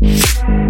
Dance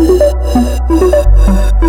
Ha ha ha ha!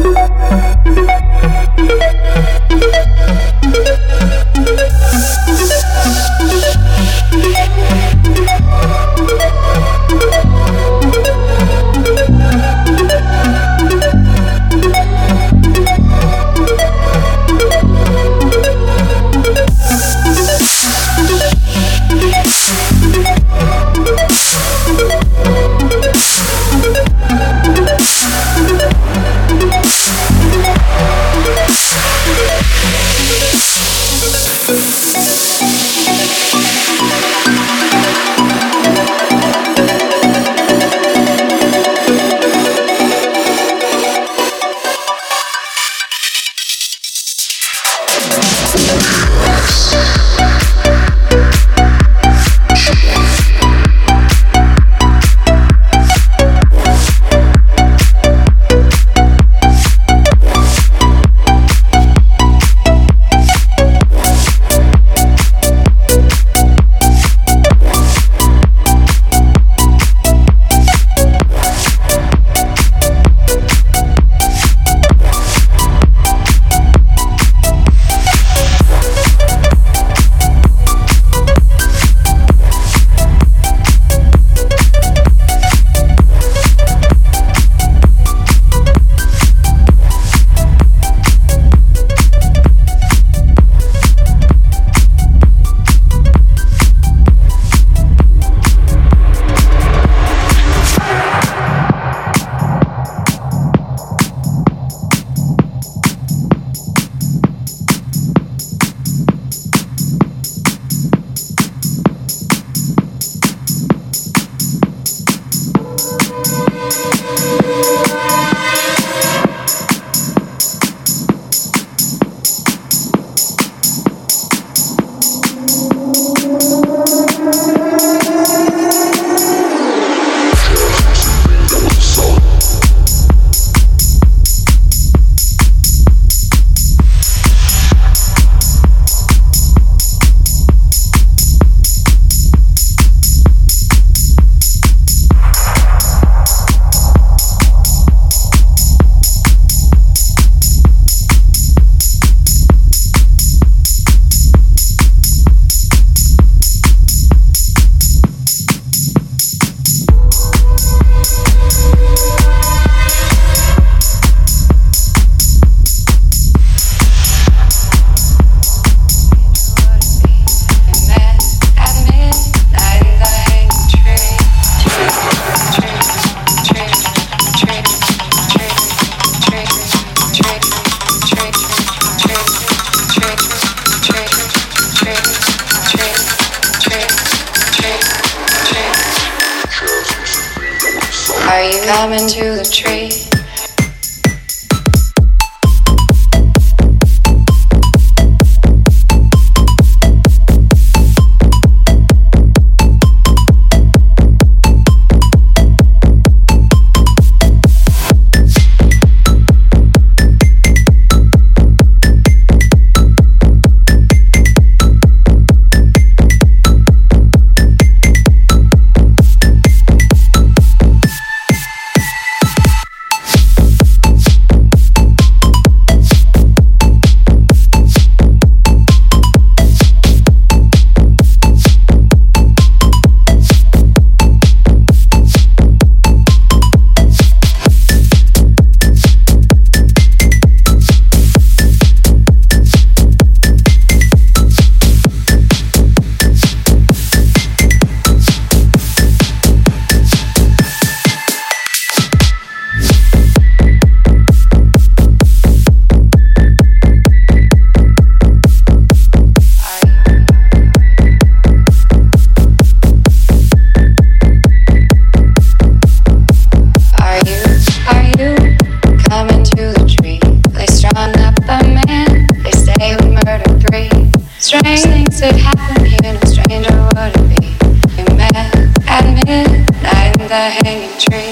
the hatred.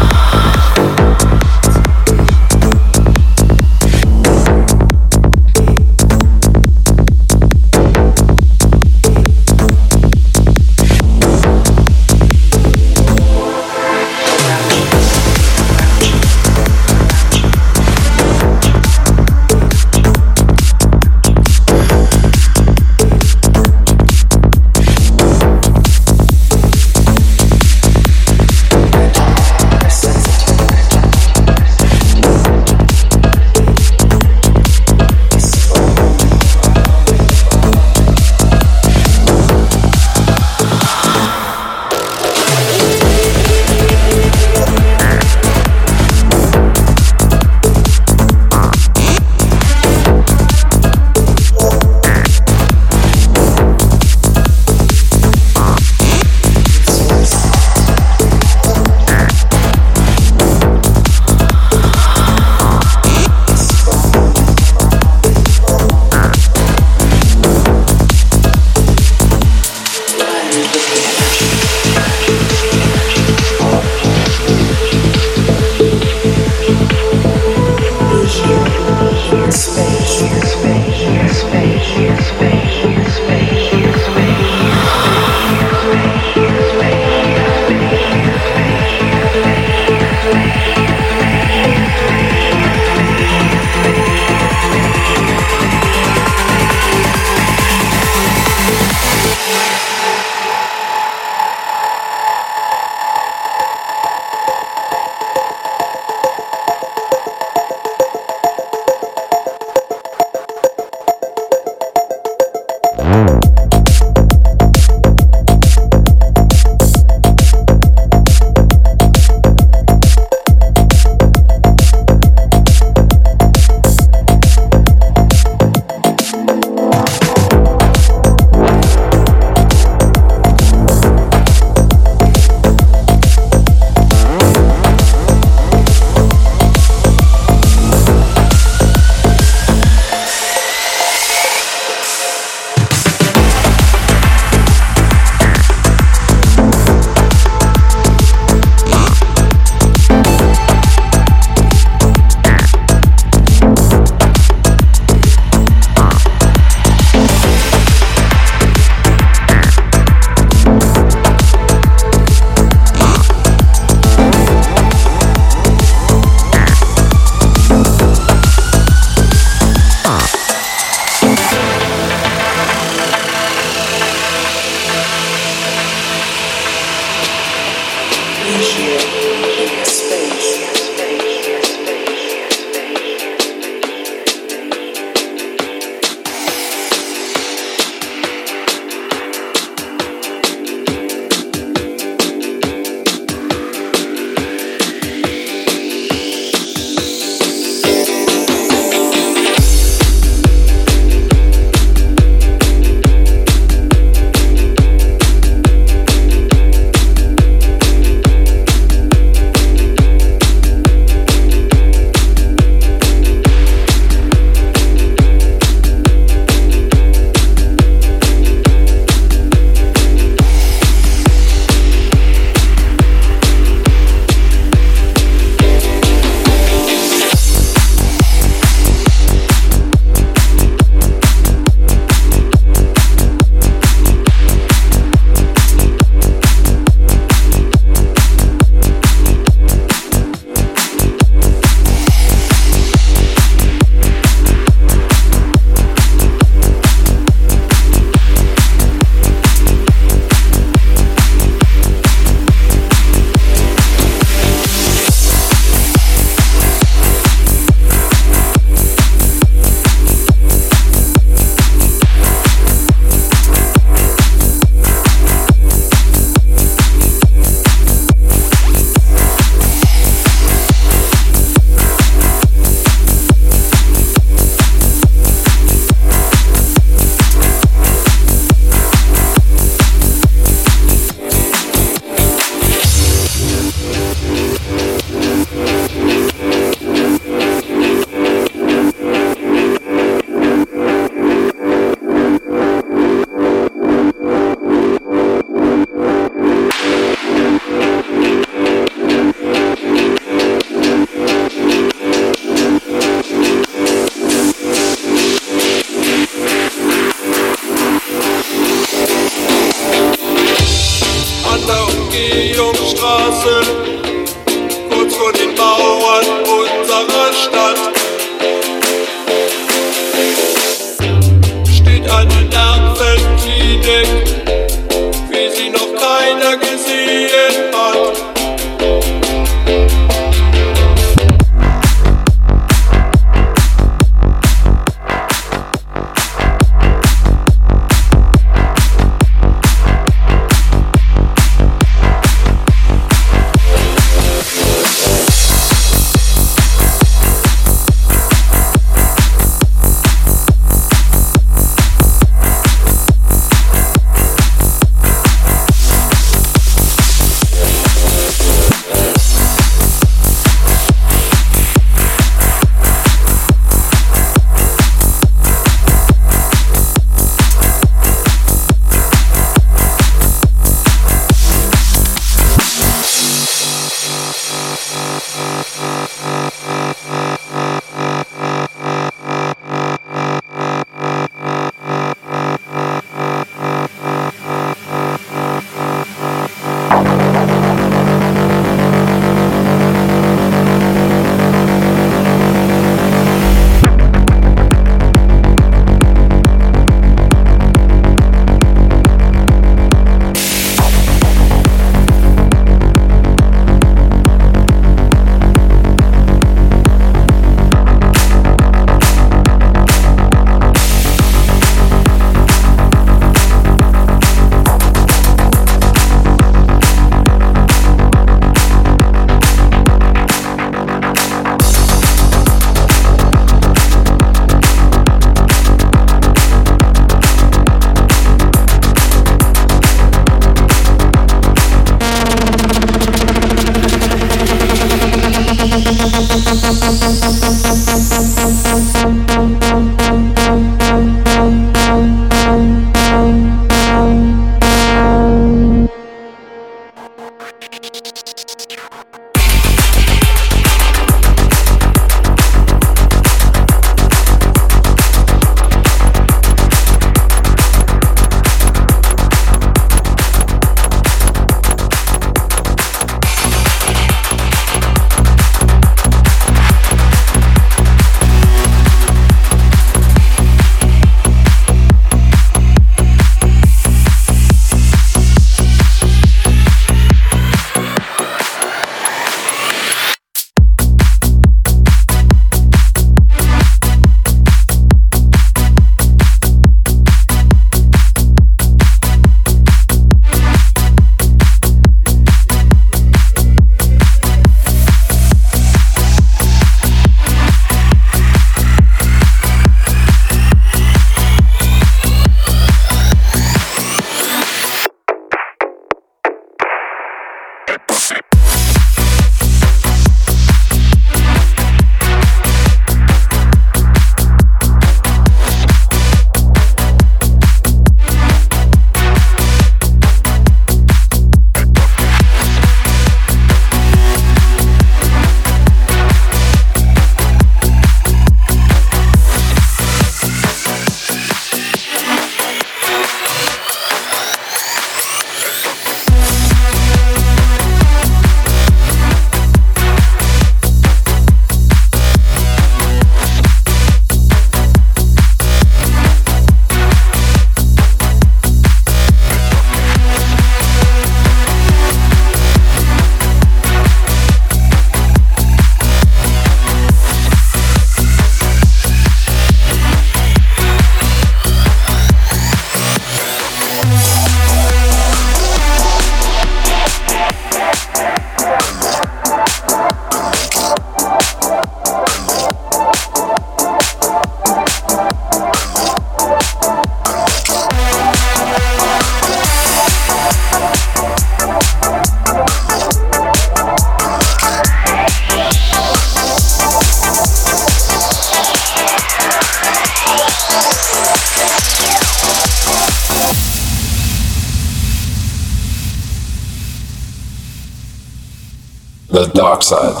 upside.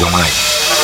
Não mais.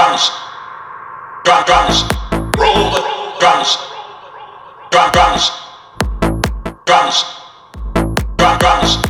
drums, drum drums, roll the drums, drum drums, drums, drum drums.